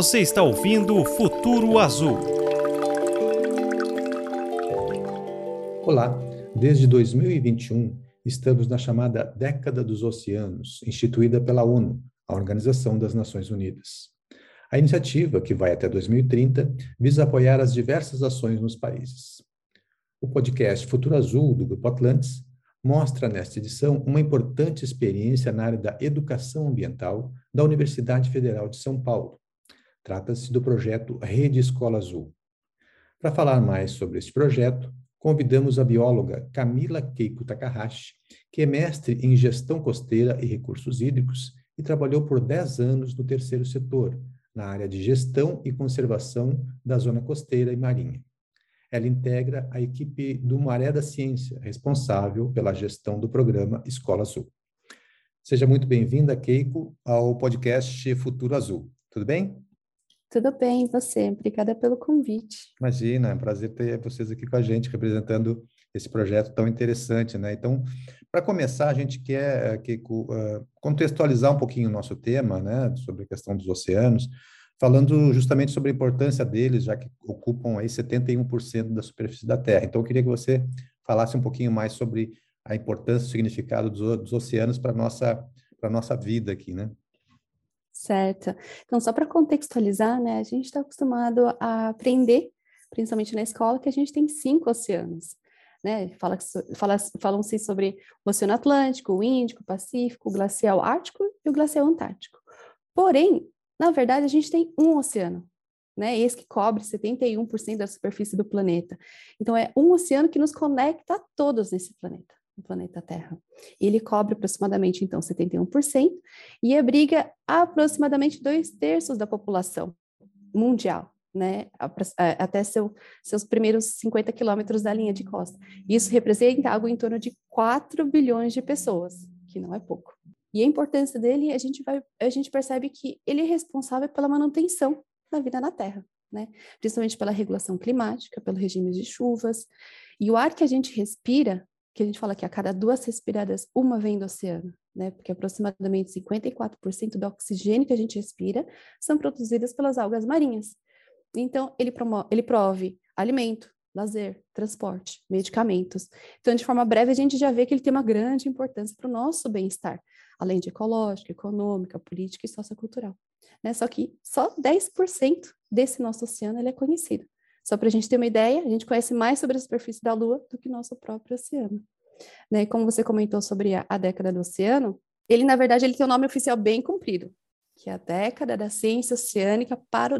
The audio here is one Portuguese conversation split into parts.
Você está ouvindo Futuro Azul. Olá, desde 2021 estamos na chamada Década dos Oceanos, instituída pela ONU, a Organização das Nações Unidas. A iniciativa, que vai até 2030, visa apoiar as diversas ações nos países. O podcast Futuro Azul, do Grupo Atlantis, mostra nesta edição uma importante experiência na área da educação ambiental da Universidade Federal de São Paulo. Trata-se do projeto Rede Escola Azul. Para falar mais sobre este projeto, convidamos a bióloga Camila Keiko Takahashi, que é mestre em gestão costeira e recursos hídricos e trabalhou por 10 anos no terceiro setor, na área de gestão e conservação da zona costeira e marinha. Ela integra a equipe do Maré da Ciência, responsável pela gestão do programa Escola Azul. Seja muito bem-vinda, Keiko, ao podcast Futuro Azul. Tudo bem? Tudo bem, e você? Obrigada pelo convite. Imagina, é um prazer ter vocês aqui com a gente, representando esse projeto tão interessante, né? Então, para começar, a gente quer, uh, contextualizar um pouquinho o nosso tema, né, sobre a questão dos oceanos, falando justamente sobre a importância deles, já que ocupam aí 71% da superfície da Terra. Então, eu queria que você falasse um pouquinho mais sobre a importância, o significado dos, dos oceanos para nossa para nossa vida aqui, né? Certo. Então, só para contextualizar, né, a gente está acostumado a aprender, principalmente na escola, que a gente tem cinco oceanos. Né? Fala, fala, falam-se sobre o Oceano Atlântico, o Índico, o Pacífico, o Glacial Ártico e o Glacial Antártico. Porém, na verdade, a gente tem um oceano, né? Esse que cobre 71% da superfície do planeta. Então, é um oceano que nos conecta a todos nesse planeta, no planeta Terra. Ele cobre aproximadamente, então, 71% e abriga aproximadamente dois terços da população mundial, né? Até seu, seus primeiros 50 quilômetros da linha de costa. Isso representa algo em torno de 4 bilhões de pessoas, que não é pouco. E a importância dele, a gente vai, a gente percebe que ele é responsável pela manutenção da vida na Terra, né? Principalmente pela regulação climática, pelo regime de chuvas. E o ar que a gente respira, que a gente fala que a cada duas respiradas, uma vem do oceano, né? Porque aproximadamente 54% do oxigênio que a gente respira são produzidas pelas algas marinhas. Então, ele, promove, ele prove alimento, lazer, transporte, medicamentos. Então, de forma breve, a gente já vê que ele tem uma grande importância para o nosso bem-estar além de ecológica, econômica, política e sociocultural. Né? Só que só 10% desse nosso oceano ele é conhecido. Só para a gente ter uma ideia, a gente conhece mais sobre a superfície da Lua do que nosso próprio oceano. Né? Como você comentou sobre a, a década do oceano, ele, na verdade, ele tem um nome oficial bem comprido, que é a década da ciência oceânica para o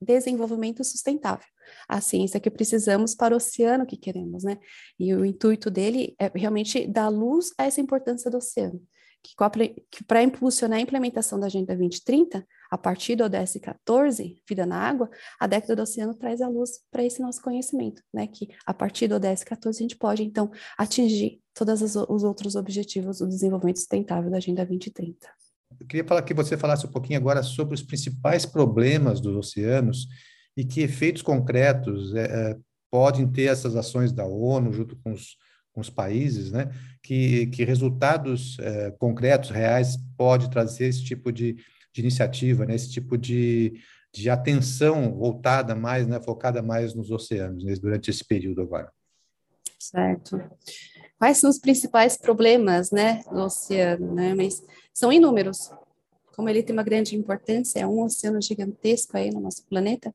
desenvolvimento sustentável. A ciência que precisamos para o oceano que queremos, né? E o intuito dele é realmente dar luz a essa importância do oceano que, para impulsionar a implementação da Agenda 2030, a partir do ODS 14, Vida na Água, a década do oceano traz a luz para esse nosso conhecimento, né? Que a partir do ODS 14 a gente pode, então, atingir todos os outros objetivos do desenvolvimento sustentável da Agenda 2030. Eu queria falar que você falasse um pouquinho agora sobre os principais problemas dos oceanos e que efeitos concretos é, podem ter essas ações da ONU junto com os com os países, né, que, que resultados é, concretos, reais, pode trazer esse tipo de, de iniciativa, né, esse tipo de, de atenção voltada mais, né, focada mais nos oceanos, né, durante esse período agora. Certo. Quais são os principais problemas, né, do oceano, né, mas são inúmeros. Como ele tem uma grande importância, é um oceano gigantesco aí no nosso planeta,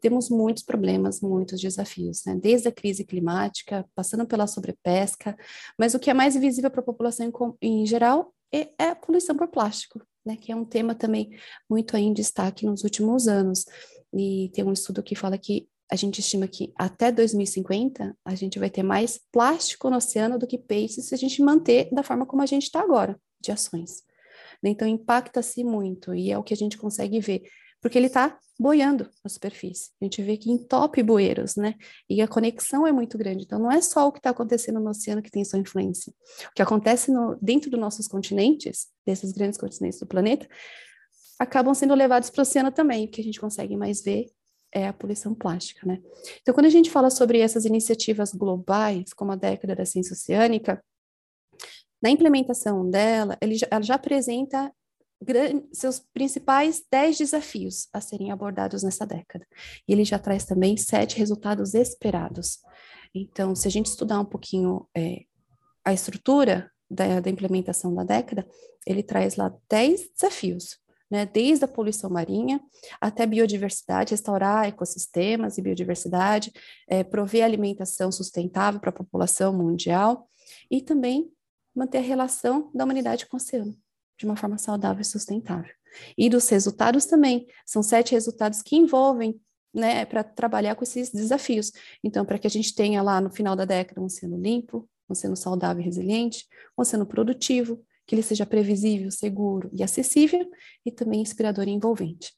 temos muitos problemas, muitos desafios, né? Desde a crise climática, passando pela sobrepesca, mas o que é mais visível para a população em, em geral é, é, a poluição por plástico, né? Que é um tema também muito aí em destaque nos últimos anos. E tem um estudo que fala que a gente estima que até 2050 a gente vai ter mais plástico no oceano do que peixes se a gente manter da forma como a gente está agora, de ações. Então impacta-se muito e é o que a gente consegue ver porque ele está boiando na superfície. A gente vê que entope bueiros, né? E a conexão é muito grande. Então, não é só o que está acontecendo no oceano que tem sua influência. O que acontece no, dentro dos nossos continentes, desses grandes continentes do planeta, acabam sendo levados para o oceano também. O que a gente consegue mais ver é a poluição plástica, né? Então, quando a gente fala sobre essas iniciativas globais, como a década da ciência oceânica, na implementação dela, ele já, ela já apresenta seus principais 10 desafios a serem abordados nessa década. E ele já traz também sete resultados esperados. Então, se a gente estudar um pouquinho é, a estrutura da, da, implementação da década, ele traz lá 10 desafios, né? desde a poluição marinha até biodiversidade, restaurar ecossistemas e biodiversidade, é, prover alimentação sustentável para a população mundial e também manter a relação da humanidade com o oceano de uma forma saudável e sustentável. E dos resultados também, são sete resultados que envolvem né, para trabalhar com esses desafios. Então, para que a gente tenha lá no final da década um oceano limpo, um oceano saudável e resiliente, um oceano produtivo, que ele seja previsível, seguro e acessível, e também inspirador e envolvente.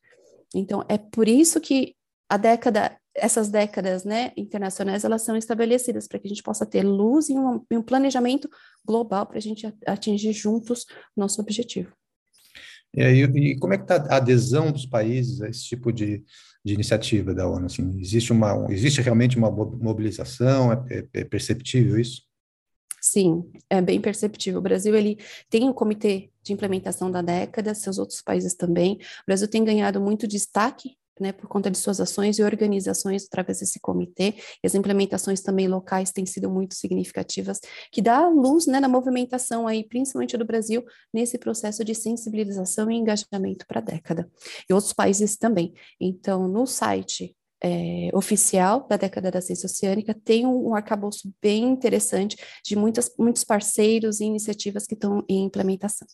Então, é por isso que a década, essas décadas né, internacionais, elas são estabelecidas para que a gente possa ter luz e um, um planejamento global para a gente atingir juntos nosso objetivo. E, aí, e como é que está a adesão dos países a esse tipo de, de iniciativa da ONU? Assim, existe, uma, existe realmente uma mobilização? É, é, é perceptível isso? Sim, é bem perceptível. O Brasil ele tem um comitê de implementação da década, seus outros países também. O Brasil tem ganhado muito destaque né, por conta de suas ações e organizações através desse comitê, e as implementações também locais têm sido muito significativas, que dá luz né, na movimentação aí, principalmente do Brasil, nesse processo de sensibilização e engajamento para a década. E outros países também. Então, no site é, oficial da década da ciência oceânica tem um, um arcabouço bem interessante de muitas, muitos parceiros e iniciativas que estão em implementação.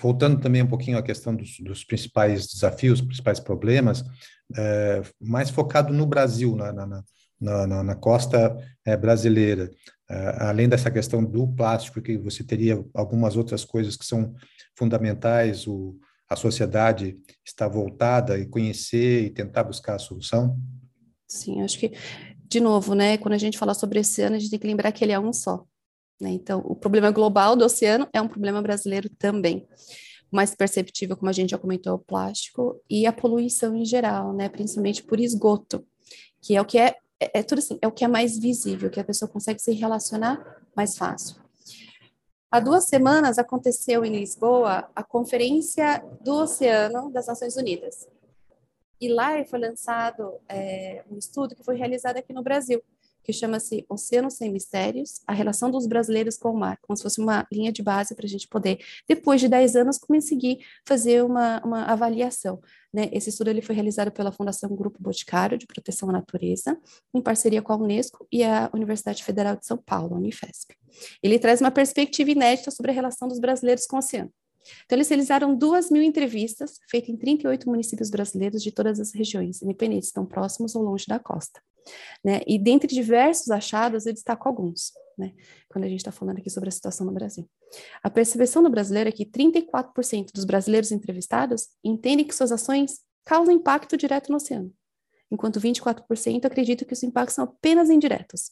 Voltando também um pouquinho à questão dos, dos principais desafios, principais problemas, é, mais focado no Brasil, na, na, na, na costa é, brasileira. É, além dessa questão do plástico, que você teria algumas outras coisas que são fundamentais, o, a sociedade está voltada e conhecer e tentar buscar a solução? Sim, acho que, de novo, né, quando a gente fala sobre esse ano, a gente tem que lembrar que ele é um só. Né? Então, o problema global do oceano é um problema brasileiro também mais perceptível, como a gente já comentou, o plástico e a poluição em geral, né? Principalmente por esgoto, que é o que é, é, é tudo assim, é o que é mais visível, que a pessoa consegue se relacionar mais fácil. Há duas semanas aconteceu em Lisboa a Conferência do Oceano das Nações Unidas. E lá foi lançado é, um estudo que foi realizado aqui no Brasil, que chama-se Oceano Sem Mistérios, a relação dos brasileiros com o mar, como se fosse uma linha de base para a gente poder, depois de 10 anos, conseguir fazer uma, uma avaliação. Né? Esse estudo ele foi realizado pela Fundação Grupo Boticário de Proteção à Natureza, em parceria com a Unesco e a Universidade Federal de São Paulo, a Unifesp. Ele traz uma perspectiva inédita sobre a relação dos brasileiros com o oceano. Então, eles realizaram duas mil entrevistas, feitas em 38 municípios brasileiros de todas as regiões, independentes, estão próximos ou longe da costa. Né? E dentre diversos achados, eu destaco alguns, né? quando a gente está falando aqui sobre a situação no Brasil. A percepção do brasileiro é que 34% dos brasileiros entrevistados entendem que suas ações causam impacto direto no oceano, enquanto 24% acreditam que os impactos são apenas indiretos.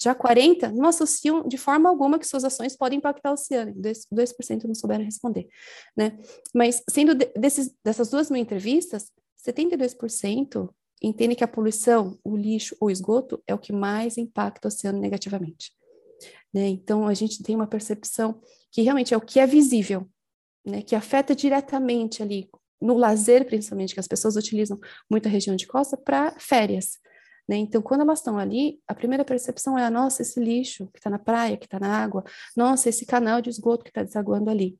Já 40% não associam de forma alguma que suas ações podem impactar o oceano, 2%, 2% não souberam responder. Né? Mas, sendo desses, dessas duas mil entrevistas, 72% entendem que a poluição, o lixo ou esgoto é o que mais impacta o oceano negativamente. Né? Então, a gente tem uma percepção que realmente é o que é visível, né? que afeta diretamente ali, no lazer principalmente, que as pessoas utilizam muito a região de costa para férias. Né? Então, quando elas estão ali, a primeira percepção é: nossa, esse lixo que está na praia, que está na água, nossa, esse canal de esgoto que está desaguando ali.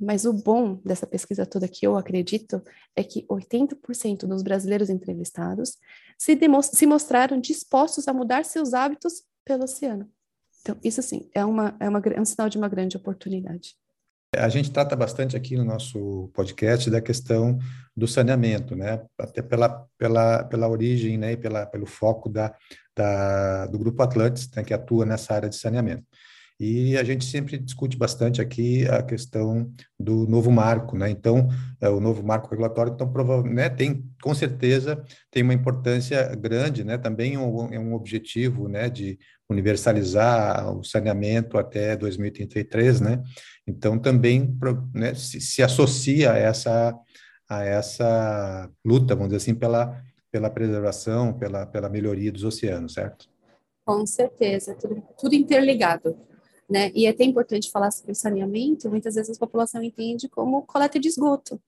Mas o bom dessa pesquisa toda que eu acredito é que 80% dos brasileiros entrevistados se, se mostraram dispostos a mudar seus hábitos pelo oceano. Então, isso sim, é, uma, é, uma, é um sinal de uma grande oportunidade. A gente trata bastante aqui no nosso podcast da questão do saneamento, né? Até pela, pela, pela origem né? e pela, pelo foco da, da, do Grupo Atlantis, né? que atua nessa área de saneamento. E a gente sempre discute bastante aqui a questão do novo marco, né? Então, é, o novo marco regulatório, então, né, tem, com certeza, tem uma importância grande, né? Também é um objetivo, né, de universalizar o saneamento até 2033, né? Então, também né, se, se associa a essa, a essa luta, vamos dizer assim, pela, pela preservação, pela, pela melhoria dos oceanos, certo? Com certeza, tudo, tudo interligado. Né? E é até importante falar sobre saneamento, muitas vezes a população entende como coleta de esgoto.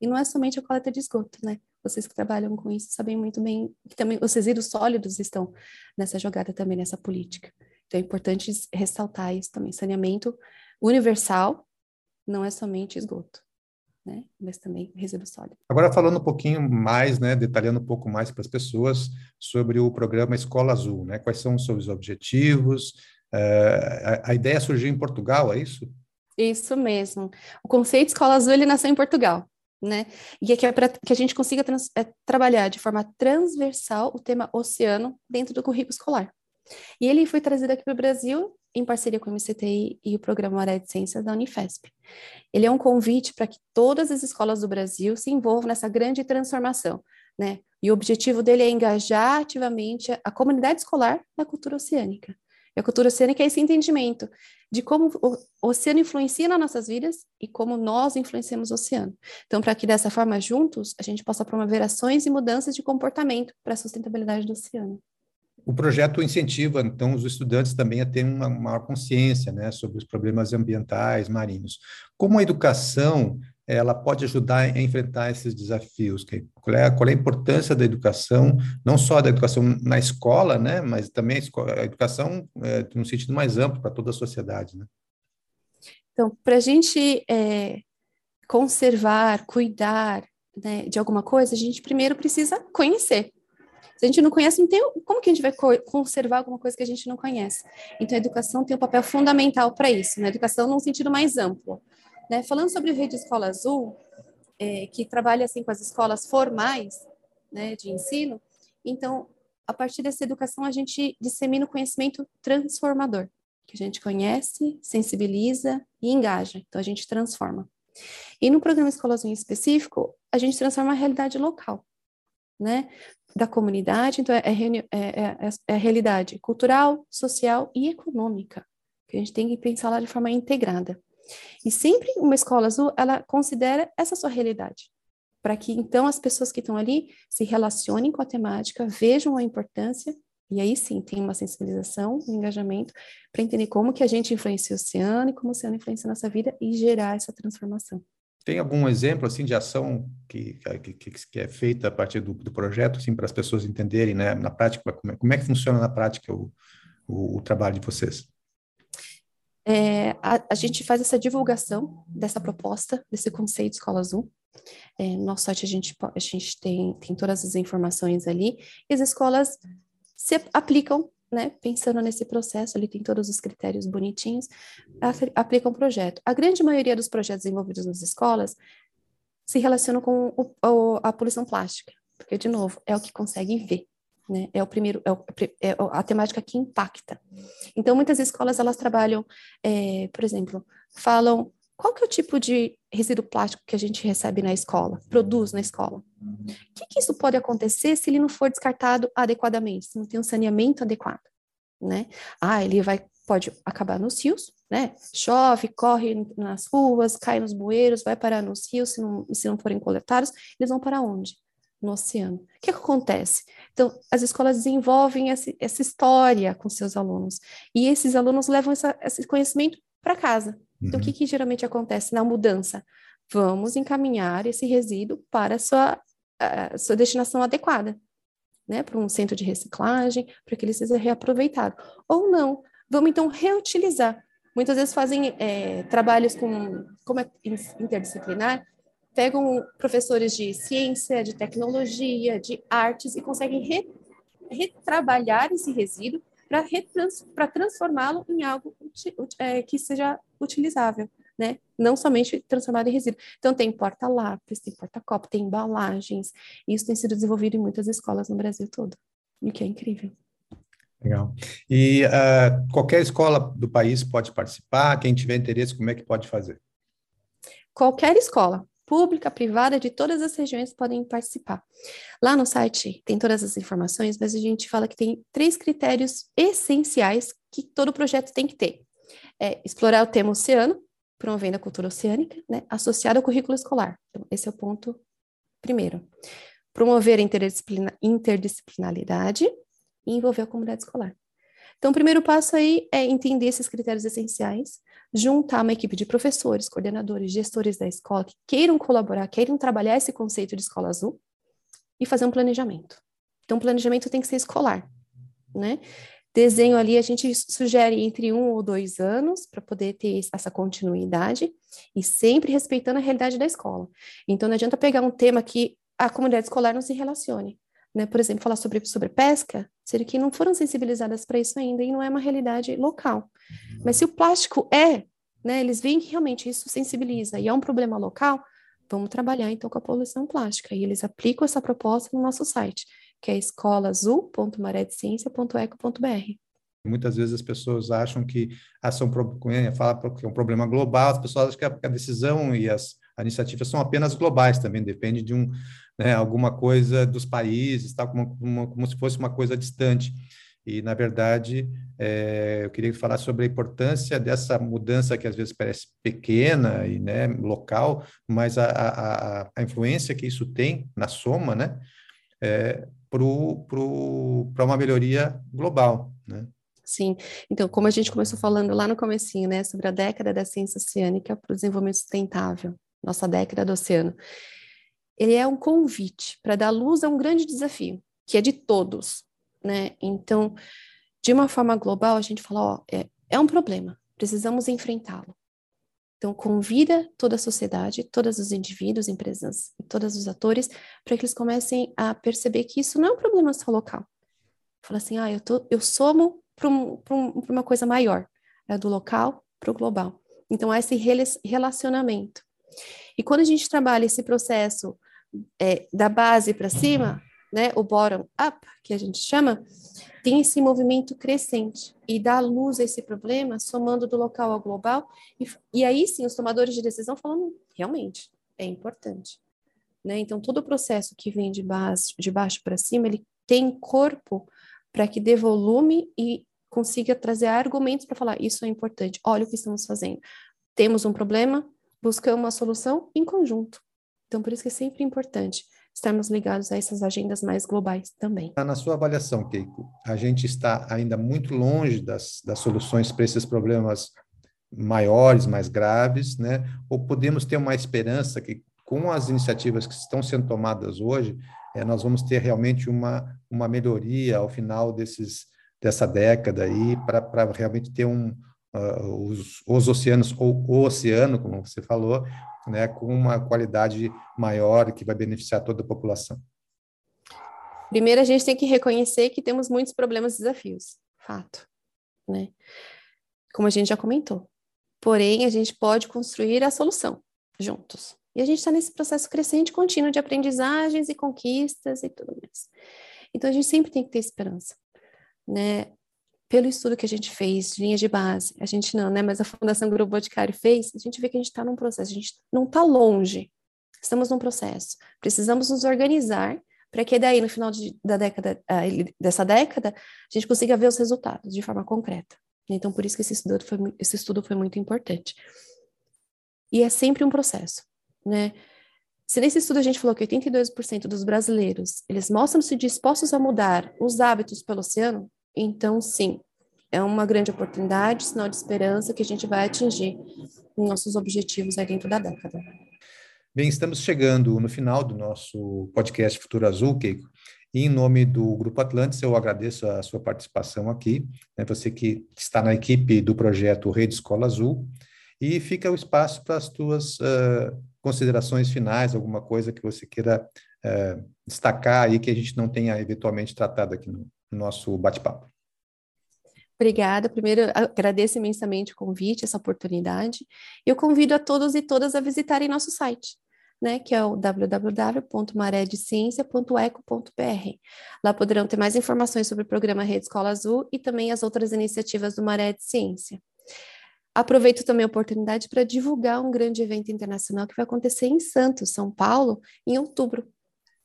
E não é somente a coleta de esgoto, né? Vocês que trabalham com isso sabem muito bem que também os resíduos sólidos estão nessa jogada também, nessa política. Então é importante ressaltar isso também. Saneamento universal não é somente esgoto né? Mas também resíduo sólido. Agora falando um pouquinho mais, né, detalhando um pouco mais para as pessoas sobre o programa Escola Azul, né? Quais são os seus objetivos? Uh, a, a, ideia surgiu em Portugal, é isso? Isso mesmo. O conceito Escola Azul ele nasceu em Portugal. Né? E aqui é para que a gente consiga trans, é, trabalhar de forma transversal o tema oceano dentro do currículo escolar. E ele foi trazido aqui para o Brasil em parceria com o MCTI e o Programa Maré de Ciências da Unifesp. Ele é um convite para que todas as escolas do Brasil se envolvam nessa grande transformação, né? E o objetivo dele é engajar ativamente a comunidade escolar na cultura oceânica. E a cultura oceânica é esse entendimento de como o oceano influencia nas nossas vidas e como nós influenciamos o oceano. Então, para que dessa forma, juntos, a gente possa promover ações e mudanças de comportamento para a sustentabilidade do oceano. O projeto incentiva, então, os estudantes também a ter uma maior consciência né, sobre os problemas ambientais marinhos. Como a educação ela pode ajudar a enfrentar esses desafios? Qual é, qual é a importância da educação, não só da educação na escola, né, mas também a, escola, a educação é, num sentido mais amplo para toda a sociedade, né? Então, para a gente é, conservar, cuidar né, de alguma coisa, a gente primeiro precisa conhecer. Se a gente não conhece, não tem como que a gente vai conservar alguma coisa que a gente não conhece. Então, a educação tem um papel fundamental para isso, né? educação num sentido mais amplo. Né? Falando sobre o Rede Escola Azul, é, que trabalha assim com as escolas formais né, de ensino, então, a partir dessa educação, a gente dissemina o conhecimento transformador, que a gente conhece, sensibiliza e engaja. Então, a gente transforma. E no programa Escola Azul em específico, a gente transforma a realidade local né, da comunidade, então é, é, é, é, a realidade cultural, social e econômica, que a gente tem que pensar lá de forma integrada. E sempre uma escola azul, ela considera essa sua realidade, para que então as pessoas que estão ali se relacionem com a temática, vejam a importância, e aí sim tem uma sensibilização, um engajamento, para entender como que a gente influencia o oceano e como o oceano influencia a nossa vida e gerar essa transformação. Tem algum exemplo assim de ação que, que, que é feita a partir do, do projeto, assim, para as pessoas entenderem, né, na prática, como é, como é que funciona na prática o, o, o trabalho de vocês? É, a, a, gente faz essa divulgação dessa proposta, desse conceito Escola Azul. É, no nosso site a gente, a gente tem, tem todas as informações ali, e as escolas se aplicam né, pensando nesse processo, ele tem todos os critérios bonitinhos, aplica um projeto. A grande maioria dos projetos envolvidos nas escolas se relacionam com o, o, a poluição plástica, porque, de novo, é o que consegue ver, né? É o primeiro, é, o, é a temática que impacta. Então, muitas escolas, elas trabalham, é, por exemplo, falam qual que é o tipo de resíduo plástico que a gente recebe na escola, produz na escola? O que, que isso pode acontecer se ele não for descartado adequadamente, se não tem um saneamento adequado, né? Ah, ele vai pode acabar nos rios, né? Chove, corre nas ruas, cai nos bueiros, vai parar nos rios, se não, se não forem coletados, eles vão para onde? No oceano. O que, que acontece? Então, as escolas desenvolvem essa, essa história com seus alunos, e esses alunos levam essa, esse conhecimento para casa. Então, o que, uhum. que geralmente acontece na mudança? Vamos encaminhar esse resíduo para a sua, a sua destinação adequada, né? Para um centro de reciclagem, para que ele seja reaproveitado. Ou não, vamos então reutilizar. Muitas vezes fazem é, trabalhos com, como é interdisciplinar, pegam professores de ciência, de tecnologia, de artes e conseguem re, retrabalhar esse resíduo para transformá-lo em algo é, que seja utilizável, né? Não somente transformado em resíduo. Então, tem porta-lápis, tem porta-copo, tem embalagens. Isso tem sido desenvolvido em muitas escolas no Brasil todo, o que é incrível. Legal. E uh, qualquer escola do país pode participar? Quem tiver interesse, como é que pode fazer? Qualquer escola pública, privada, de todas as regiões podem participar. Lá no site tem todas as informações, mas a gente fala que tem três critérios essenciais que todo projeto tem que ter. É explorar o tema oceano, promovendo a cultura oceânica, né, associado ao currículo escolar. Então, esse é o ponto primeiro. Promover a interdisciplina, interdisciplinaridade e envolver a comunidade escolar. Então, o primeiro passo aí é entender esses critérios essenciais, juntar uma equipe de professores, coordenadores, gestores da escola que queiram colaborar, queiram trabalhar esse conceito de escola azul e fazer um planejamento. Então, o planejamento tem que ser escolar, né? Desenho ali, a gente sugere entre um ou dois anos para poder ter essa continuidade e sempre respeitando a realidade da escola. Então, não adianta pegar um tema que a comunidade escolar não se relacione. Né? Por exemplo, falar sobre, sobre pesca, sendo que não foram sensibilizadas para isso ainda e não é uma realidade local. Mas se o plástico é, né, eles veem que realmente isso sensibiliza e é um problema local, vamos trabalhar então com a poluição plástica. E eles aplicam essa proposta no nosso site que é escolaazul.maredeciencia.eco.br. Muitas vezes as pessoas acham que ação fala que é um problema global, as pessoas acham que a decisão e as iniciativas são apenas globais também, depende de um, né, alguma coisa dos países, tal, como, como, como se fosse uma coisa distante. E, na verdade, é, eu queria falar sobre a importância dessa mudança que às vezes parece pequena e né, local, mas a, a, a influência que isso tem na soma, né, é, para uma melhoria global, né? Sim, então, como a gente começou falando lá no comecinho, né, sobre a década da ciência oceânica para o desenvolvimento sustentável, nossa década do oceano, ele é um convite para dar luz a um grande desafio, que é de todos, né? Então, de uma forma global, a gente fala, ó, é, é um problema, precisamos enfrentá-lo. Então, convida toda a sociedade, todos os indivíduos, empresas todos os atores para que eles comecem a perceber que isso não é um problema só local. Fala assim, ah, eu, tô, eu somo para um, um, uma coisa maior, é do local para o global. Então, há esse relacionamento. E quando a gente trabalha esse processo é, da base para cima, né, o bottom-up, que a gente chama, tem esse movimento crescente e dá luz a esse problema, somando do local ao global, e, e aí sim os tomadores de decisão falando, realmente, é importante. Né? Então, todo o processo que vem de baixo, de baixo para cima, ele tem corpo para que dê volume e consiga trazer argumentos para falar, isso é importante, olha o que estamos fazendo. Temos um problema, buscamos uma solução em conjunto. Então, por isso que é sempre importante estarmos ligados a essas agendas mais globais também. Na sua avaliação, Keiko, a gente está ainda muito longe das, das soluções para esses problemas maiores, mais graves, né? Ou podemos ter uma esperança que, com as iniciativas que estão sendo tomadas hoje, é, nós vamos ter realmente uma, uma melhoria ao final desses, dessa década aí, para realmente ter um, uh, os, os oceanos, ou o oceano, como você falou, né, com uma qualidade maior que vai beneficiar toda a população? Primeiro, a gente tem que reconhecer que temos muitos problemas e desafios, fato, né? Como a gente já comentou. Porém, a gente pode construir a solução juntos. E a gente está nesse processo crescente contínuo de aprendizagens e conquistas e tudo mais. Então, a gente sempre tem que ter esperança, né? Pelo estudo que a gente fez, de de base, a gente não, né? Mas a Fundação Grupo Boticário fez, a gente vê que a gente está num processo, a gente não está longe, estamos num processo. Precisamos nos organizar para que daí, no final de, da década, uh, dessa década, a gente consiga ver os resultados de forma concreta. Então, por isso que esse estudo foi, esse estudo foi muito importante. E é sempre um processo, né? Se nesse estudo a gente falou que 82% dos brasileiros, eles mostram-se dispostos a mudar os hábitos pelo oceano, então, sim, é uma grande oportunidade, sinal de esperança que a gente vai atingir nossos objetivos aí dentro da década. Bem, estamos chegando no final do nosso podcast Futuro Azul, Keiko. E em nome do Grupo Atlantis, eu agradeço a sua participação aqui, né, você que está na equipe do projeto Rede Escola Azul, e fica o espaço para as tuas uh, considerações finais, alguma coisa que você queira uh, destacar aí que a gente não tenha eventualmente tratado aqui no, nosso bate-papo. Obrigada. Primeiro, agradeço imensamente o convite, essa oportunidade. Eu convido a todos e todas a visitarem nosso site, né, que é o www.maredeciencia.eco.br. Lá poderão ter mais informações sobre o programa Rede Escola Azul e também as outras iniciativas do Maré de Ciência. Aproveito também a oportunidade para divulgar um grande evento internacional que vai acontecer em Santos, São Paulo, em outubro,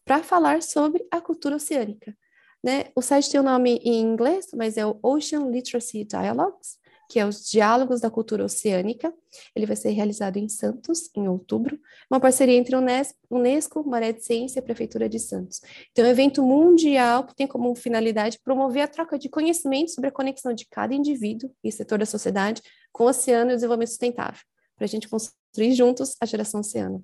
para falar sobre a cultura oceânica. Né? O site tem o um nome em inglês, mas é o Ocean Literacy Dialogues, que é os Diálogos da Cultura Oceânica. Ele vai ser realizado em Santos, em outubro, uma parceria entre Unesco, Unesco Maré de Ciência e Prefeitura de Santos. Então, é um evento mundial que tem como finalidade promover a troca de conhecimento sobre a conexão de cada indivíduo e setor da sociedade com o oceano e o desenvolvimento sustentável, para a gente construir juntos a geração oceano.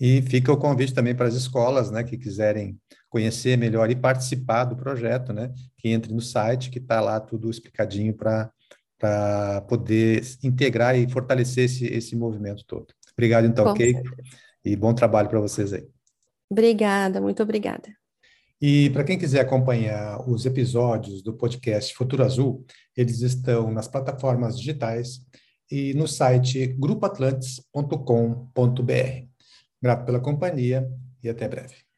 E fica o convite também para as escolas, né, que quiserem conhecer melhor e participar do projeto, né, que entre no site, que está lá tudo explicadinho para poder integrar e fortalecer esse, esse movimento todo. Obrigado, então, Kate, e bom trabalho para vocês aí. Obrigada, muito obrigada. E para quem quiser acompanhar os episódios do podcast Futuro Azul, eles estão nas plataformas digitais e no site grupoatlantes.com.br. Grato pela companhia e até breve.